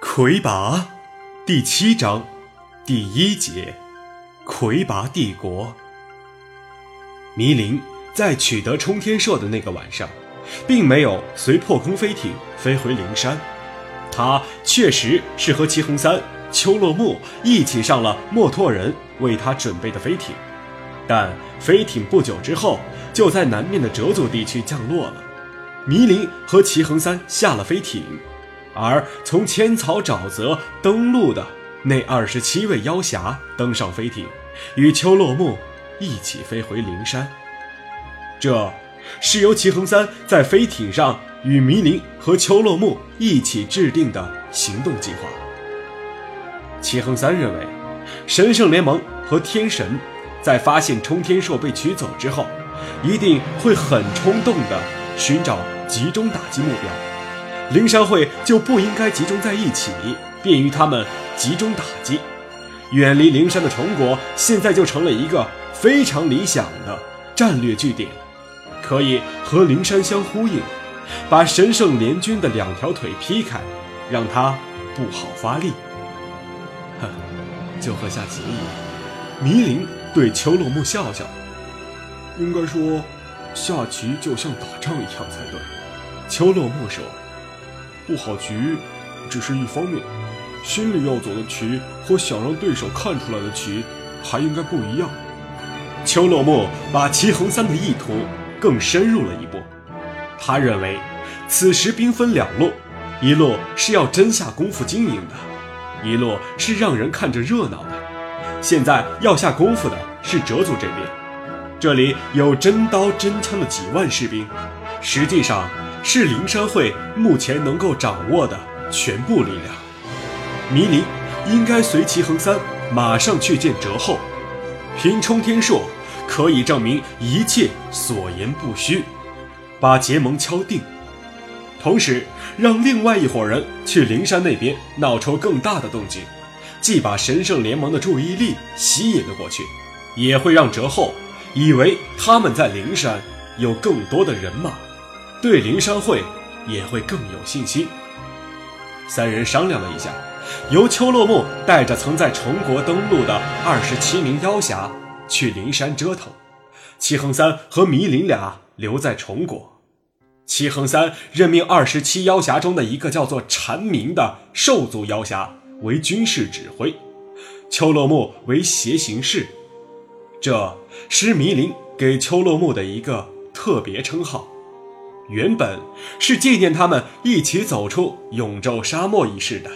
魁拔第七章第一节：魁拔帝国。迷林在取得冲天硕的那个晚上，并没有随破空飞艇飞回灵山，他确实是和齐红三、秋落木一起上了墨拓人为他准备的飞艇，但飞艇不久之后就在南面的折族地区降落了。迷林和齐恒三下了飞艇。而从千草沼泽登陆的那二十七位妖侠登上飞艇，与秋落木一起飞回灵山。这是由齐恒三在飞艇上与迷林和秋落木一起制定的行动计划。齐恒三认为，神圣联盟和天神在发现冲天兽被取走之后，一定会很冲动的寻找集中打击目标。灵山会就不应该集中在一起，便于他们集中打击。远离灵山的虫国现在就成了一个非常理想的战略据点，可以和灵山相呼应，把神圣联军的两条腿劈开，让他不好发力。哼，就和下棋一样。迷灵对秋落木笑笑，应该说，下棋就像打仗一样才对。秋落木说。布好局只是一方面，心里要走的棋和想让对手看出来的棋还应该不一样。邱落木把齐恒三的意图更深入了一步，他认为此时兵分两路，一路是要真下功夫经营的，一路是让人看着热闹的。现在要下功夫的是哲祖这边，这里有真刀真枪的几万士兵，实际上。是灵山会目前能够掌握的全部力量。迷离应该随齐恒三马上去见哲后，凭冲天硕可以证明一切所言不虚，把结盟敲定。同时，让另外一伙人去灵山那边闹出更大的动静，既把神圣联盟的注意力吸引了过去，也会让哲后以为他们在灵山有更多的人马。对灵山会也会更有信心。三人商量了一下，由秋落木带着曾在虫国登陆的二十七名妖侠去灵山折腾，齐恒三和迷林俩留在虫国。齐恒三任命二十七妖侠中的一个叫做蝉鸣的兽族妖侠为军事指挥，秋落木为协行士。这是迷林给秋落木的一个特别称号。原本是纪念他们一起走出永昼沙漠一事的，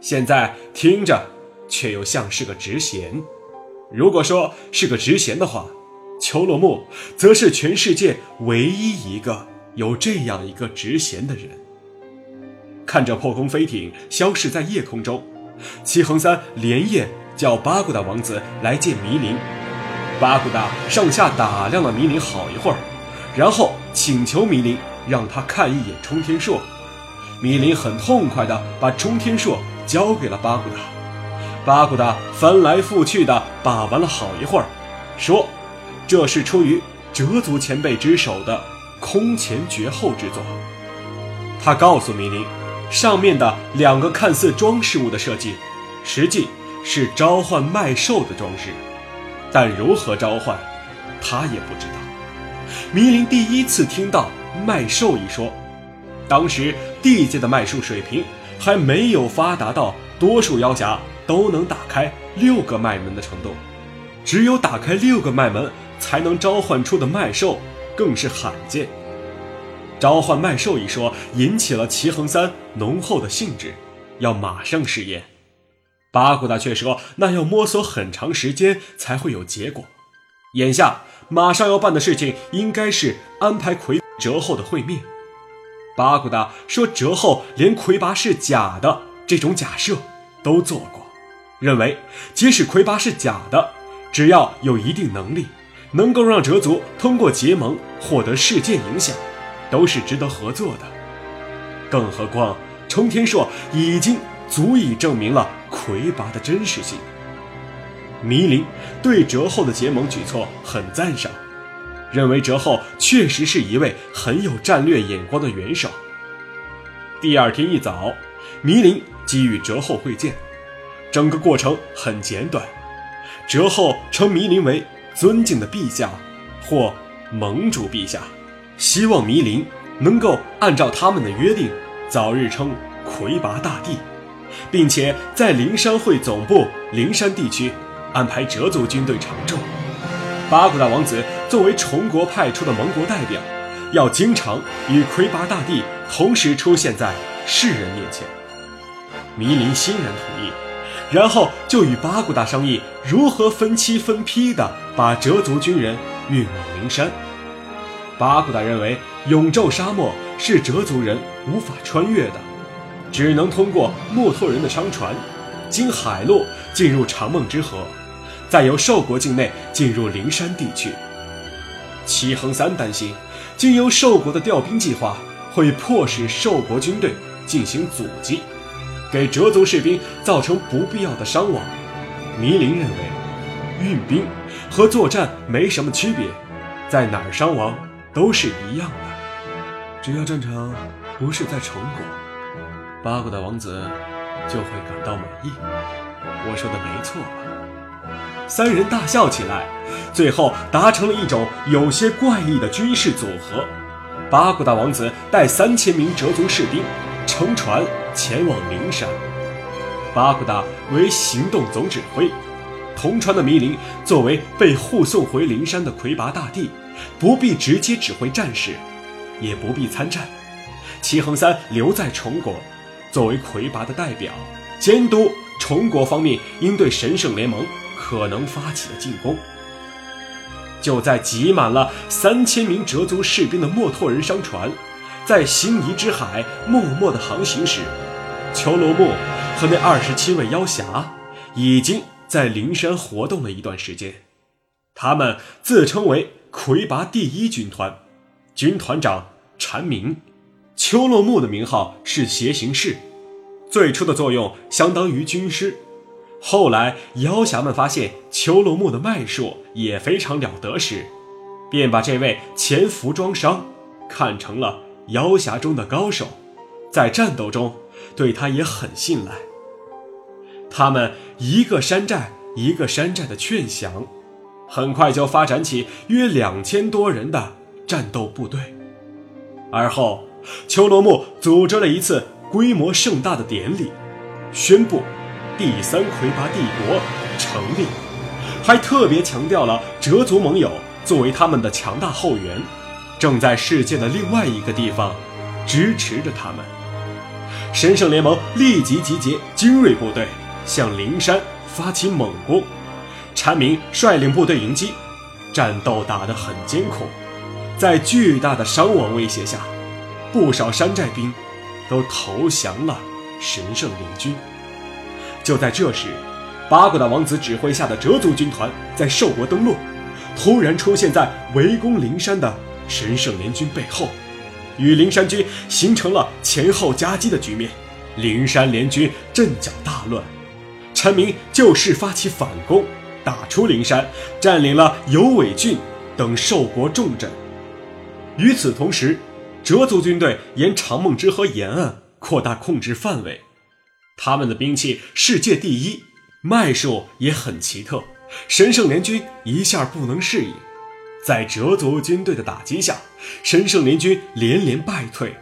现在听着却又像是个职衔。如果说是个职衔的话，秋落木则是全世界唯一一个有这样一个职衔的人。看着破空飞艇消失在夜空中，齐恒三连夜叫巴古达王子来见迷林。巴古达上下打量了迷林好一会儿。然后请求米林让他看一眼冲天硕，米林很痛快地把冲天硕交给了巴古达。巴古达翻来覆去地把玩了好一会儿，说：“这是出于哲族前辈之手的空前绝后之作。”他告诉米林，上面的两个看似装饰物的设计，实际是召唤麦兽的装饰，但如何召唤，他也不知道。迷林第一次听到麦兽一说，当时地界的脉术水平还没有发达到多数妖侠都能打开六个脉门的程度，只有打开六个脉门才能召唤出的麦兽更是罕见。召唤麦兽一说，引起了齐恒三浓厚的兴致，要马上试验。巴古达却说，那要摸索很长时间才会有结果。眼下马上要办的事情，应该是安排魁折后的会面。巴古达说，折后连魁拔是假的这种假设都做过，认为即使魁拔是假的，只要有一定能力，能够让折族通过结盟获得世界影响，都是值得合作的。更何况冲天硕已经足以证明了魁拔的真实性。迷林对折后的结盟举措很赞赏，认为哲后确实是一位很有战略眼光的元首。第二天一早，弥林即与哲后会见，整个过程很简短。哲后称弥林为尊敬的陛下或盟主陛下，希望弥林能够按照他们的约定，早日称魁拔大帝，并且在灵山会总部灵山地区安排哲族军队常驻。八古大王子作为崇国派出的盟国代表，要经常与魁拔大帝同时出现在世人面前。弥林欣然同意，然后就与八古大商议如何分期分批的把哲族军人运往灵山。八古大认为永昼沙漠是哲族人无法穿越的，只能通过木头人的商船，经海路进入长梦之河。再由寿国境内进入灵山地区，齐恒三担心，经由寿国的调兵计划会迫使寿国军队进行阻击，给哲族士兵造成不必要的伤亡。弥林认为，运兵和作战没什么区别，在哪儿伤亡都是一样的，只要战场不是在崇国，八国的王子就会感到满意。我说的没错吧？三人大笑起来，最后达成了一种有些怪异的军事组合。八古大王子带三千名哲族士兵乘船前往灵山，八古大为行动总指挥。同船的弥林作为被护送回灵山的魁拔大帝，不必直接指挥战士，也不必参战。齐恒三留在崇国，作为魁拔的代表，监督虫国方面应对神圣联盟。可能发起的进攻。就在挤满了三千名哲族士兵的墨拓人商船，在星移之海默默地航行时，裘罗木和那二十七位妖侠已经在灵山活动了一段时间。他们自称为魁拔第一军团，军团长禅明，秋落木的名号是邪行士，最初的作用相当于军师。后来，妖侠们发现秋落木的脉术也非常了得时，便把这位前服装商看成了妖侠中的高手，在战斗中对他也很信赖。他们一个山寨一个山寨的劝降，很快就发展起约两千多人的战斗部队。而后，秋罗木组织了一次规模盛大的典礼，宣布。第三魁拔帝国成立，还特别强调了哲族盟友作为他们的强大后援，正在世界的另外一个地方支持着他们。神圣联盟立即集结精锐部队向灵山发起猛攻，禅明率领部队迎击，战斗打得很艰苦，在巨大的伤亡威胁下，不少山寨兵都投降了神圣联军。就在这时，八古大王子指挥下的哲族军团在寿国登陆，突然出现在围攻灵山的神圣联军背后，与灵山军形成了前后夹击的局面。灵山联军阵脚大乱，陈明就势发起反攻，打出灵山，占领了尤尾郡等寿国重镇。与此同时，哲族军队沿长梦之河沿岸扩大控制范围。他们的兵器世界第一，脉术也很奇特。神圣联军一下不能适应，在哲族军队的打击下，神圣联军连连败退，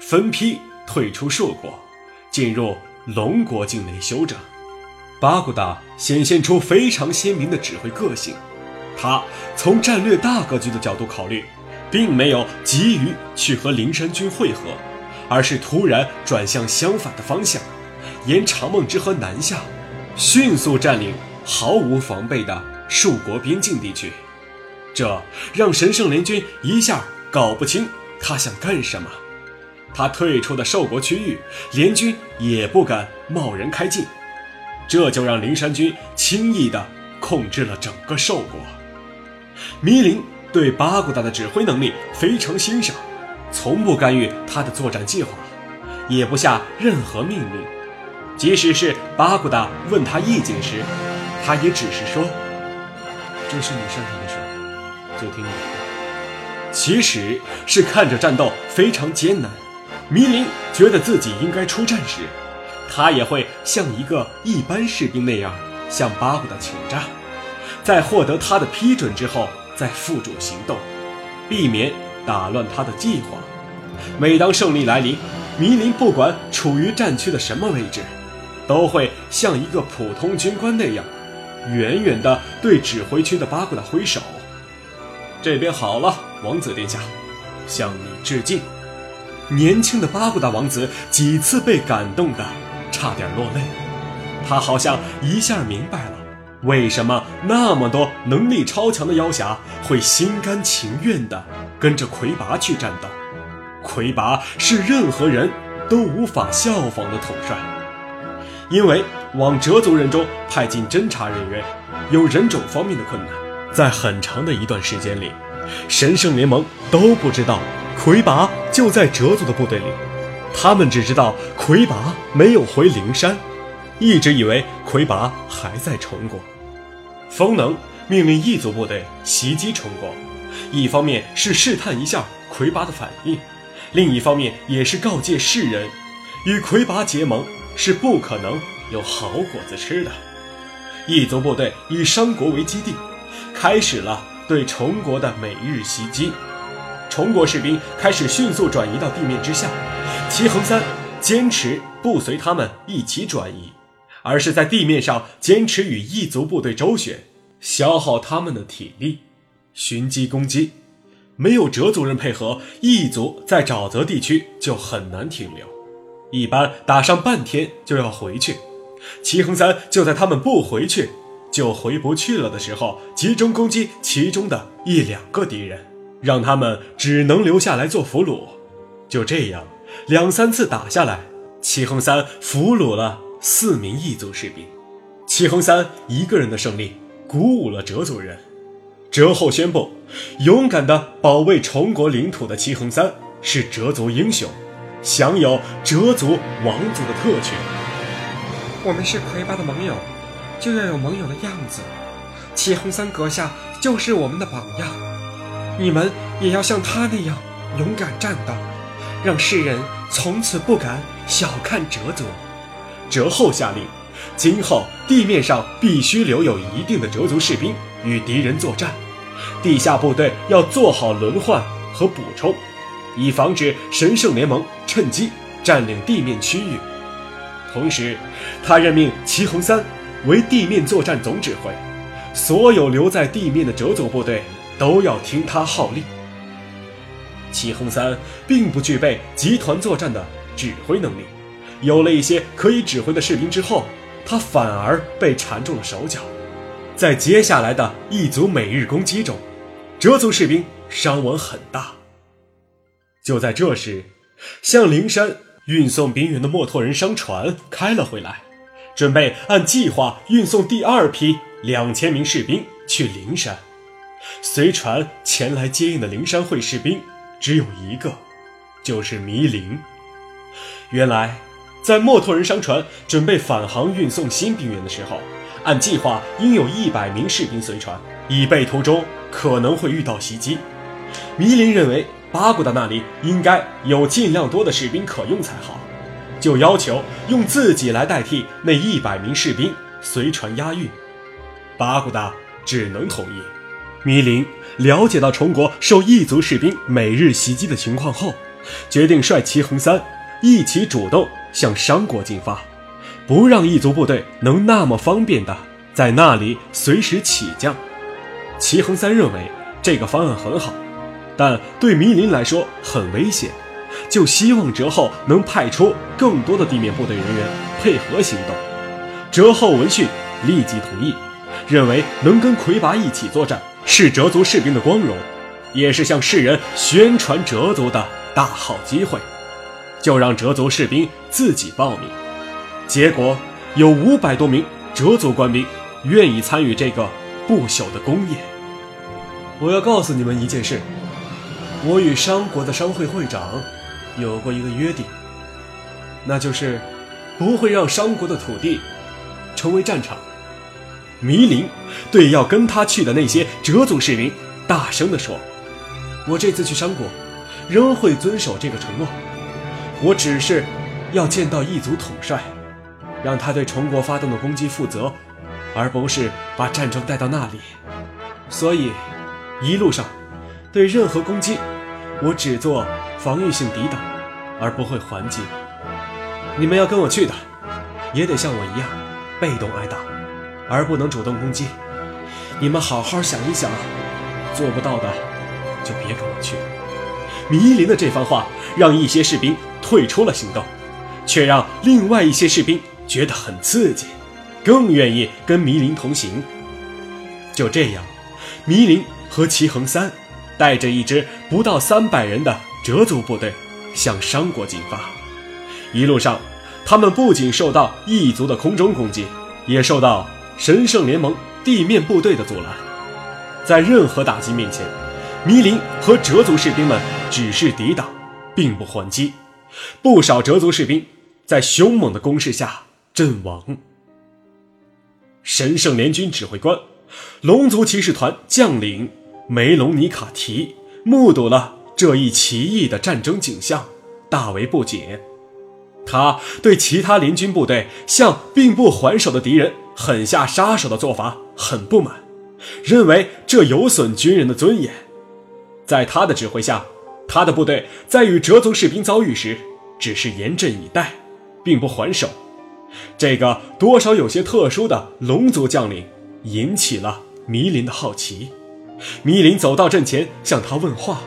分批退出硕国，进入龙国境内休整。巴古达显现出非常鲜明的指挥个性，他从战略大格局的角度考虑，并没有急于去和灵山军会合，而是突然转向相反的方向。沿长梦之河南下，迅速占领毫无防备的树国边境地区，这让神圣联军一下搞不清他想干什么。他退出的兽国区域，联军也不敢贸然开进，这就让灵山军轻易地控制了整个兽国。迷林对巴古达的指挥能力非常欣赏，从不干预他的作战计划，也不下任何命令。即使是巴古达问他意见时，他也只是说：“这是你擅长的事，就听你的。”其实是看着战斗非常艰难。迷林觉得自己应该出战时，他也会像一个一般士兵那样向巴古达请战，在获得他的批准之后再付诸行动，避免打乱他的计划。每当胜利来临，迷林不管处于战区的什么位置，都会像一个普通军官那样，远远地对指挥区的巴古达挥手：“这边好了，王子殿下，向你致敬。”年轻的巴古达王子几次被感动的差点落泪，他好像一下明白了，为什么那么多能力超强的妖侠会心甘情愿地跟着魁拔去战斗。魁拔是任何人都无法效仿的统帅，因为往折族人中派进侦察人员，有人种方面的困难，在很长的一段时间里，神圣联盟都不知道。魁拔就在哲族的部队里，他们只知道魁拔没有回灵山，一直以为魁拔还在崇国。风能命令异族部队袭击崇国，一方面是试探一下魁拔的反应，另一方面也是告诫世人，与魁拔结盟是不可能有好果子吃的。异族部队以商国为基地，开始了对崇国的每日袭击。崇国士兵开始迅速转移到地面之下，齐恒三坚持不随他们一起转移，而是在地面上坚持与异族部队周旋，消耗他们的体力，寻机攻击。没有哲族人配合，异族在沼泽地区就很难停留，一般打上半天就要回去。齐恒三就在他们不回去就回不去了的时候，集中攻击其中的一两个敌人。让他们只能留下来做俘虏，就这样两三次打下来，齐恒三俘虏了四名异族士兵。齐恒三一个人的胜利鼓舞了哲族人，哲后宣布，勇敢的保卫崇国领土的齐恒三是哲族英雄，享有哲族王族的特权。我们是魁拔的盟友，就要有盟友的样子。齐恒三阁下就是我们的榜样。你们也要像他那样勇敢战斗，让世人从此不敢小看哲族。哲后下令，今后地面上必须留有一定的哲族士兵与敌人作战，地下部队要做好轮换和补充，以防止神圣联盟趁机占领地面区域。同时，他任命齐恒三为地面作战总指挥，所有留在地面的哲族部队。都要听他号令。齐恒三并不具备集团作战的指挥能力，有了一些可以指挥的士兵之后，他反而被缠住了手脚。在接下来的一组每日攻击中，哲族士兵伤亡很大。就在这时，向灵山运送兵员的墨拓人商船开了回来，准备按计划运送第二批两千名士兵去灵山。随船前来接应的灵山会士兵只有一个，就是迷灵。原来，在墨拓人商船准备返航运送新兵员的时候，按计划应有一百名士兵随船，以备途中可能会遇到袭击。迷林认为巴古达那里应该有尽量多的士兵可用才好，就要求用自己来代替那一百名士兵随船押运。巴古达只能同意。迷林了解到崇国受异族士兵每日袭击的情况后，决定率齐恒三一起主动向商国进发，不让异族部队能那么方便的在那里随时起降。齐恒三认为这个方案很好，但对迷林来说很危险，就希望折后能派出更多的地面部队人员配合行动。折后闻讯立即同意，认为能跟魁拔一起作战。是哲族士兵的光荣，也是向世人宣传哲族的大好机会。就让哲族士兵自己报名，结果有五百多名哲族官兵愿意参与这个不朽的功业。我要告诉你们一件事：我与商国的商会会长有过一个约定，那就是不会让商国的土地成为战场。迷林对要跟他去的那些折族士兵大声地说：“我这次去商国，仍会遵守这个承诺。我只是要见到异族统帅，让他对虫国发动的攻击负责，而不是把战争带到那里。所以，一路上对任何攻击，我只做防御性抵挡，而不会还击。你们要跟我去的，也得像我一样，被动挨打，而不能主动攻击。你们好好想一想，做不到的就别跟我去。迷林的这番话让一些士兵退出了行动，却让另外一些士兵觉得很刺激，更愿意跟迷林同行。就这样，迷林和齐恒三带着一支不到三百人的折族部队向商国进发。一路上，他们不仅受到异族的空中攻击，也受到神圣联盟。地面部队的阻拦，在任何打击面前，迷林和折族士兵们只是抵挡，并不还击。不少折族士兵在凶猛的攻势下阵亡。神圣联军指挥官、龙族骑士团将领梅隆尼卡提目睹了这一奇异的战争景象，大为不解。他对其他联军部队向并不还手的敌人狠下杀手的做法。很不满，认为这有损军人的尊严。在他的指挥下，他的部队在与折族士兵遭遇时，只是严阵以待，并不还手。这个多少有些特殊的龙族将领引起了迷林的好奇。迷林走到阵前向他问话，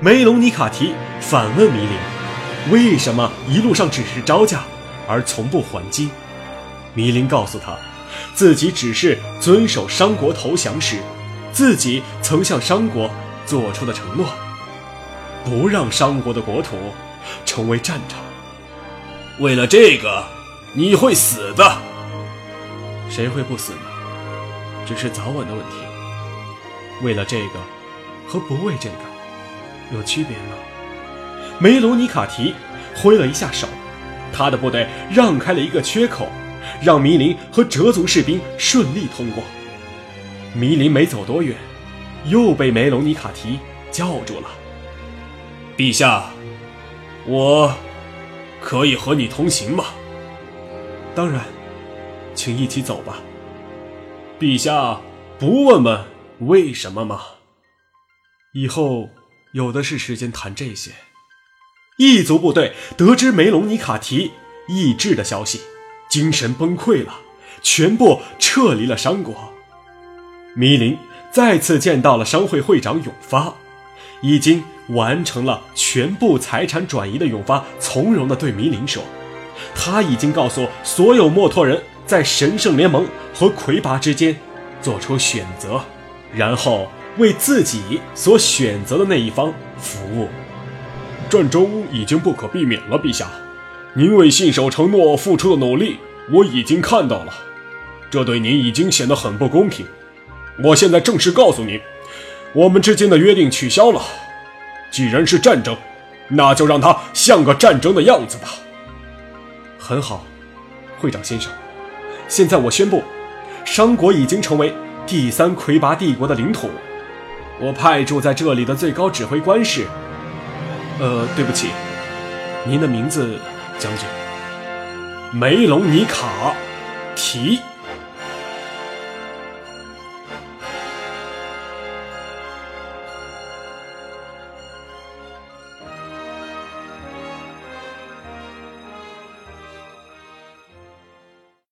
梅隆尼卡提反问迷林：“为什么一路上只是招架，而从不还击？”迷林告诉他。自己只是遵守商国投降时，自己曾向商国做出的承诺，不让商国的国土成为战场。为了这个，你会死的。谁会不死呢？只是早晚的问题。为了这个，和不为这个，有区别吗？梅隆尼卡提挥了一下手，他的部队让开了一个缺口。让迷林和折族士兵顺利通过。迷林没走多远，又被梅隆尼卡提叫住了。陛下，我可以和你同行吗？当然，请一起走吧。陛下不问问为什么吗？以后有的是时间谈这些。异族部队得知梅隆尼卡提意志的消息。精神崩溃了，全部撤离了商国。迷林再次见到了商会会长永发，已经完成了全部财产转移的永发从容地对迷林说：“他已经告诉所有墨托人在神圣联盟和魁拔之间做出选择，然后为自己所选择的那一方服务。战争已经不可避免了，陛下。”您为信守承诺付出的努力，我已经看到了，这对您已经显得很不公平。我现在正式告诉您，我们之间的约定取消了。既然是战争，那就让它像个战争的样子吧。很好，会长先生，现在我宣布，商国已经成为第三魁拔帝国的领土。我派驻在这里的最高指挥官是……呃，对不起，您的名字。将军，梅隆尼卡提。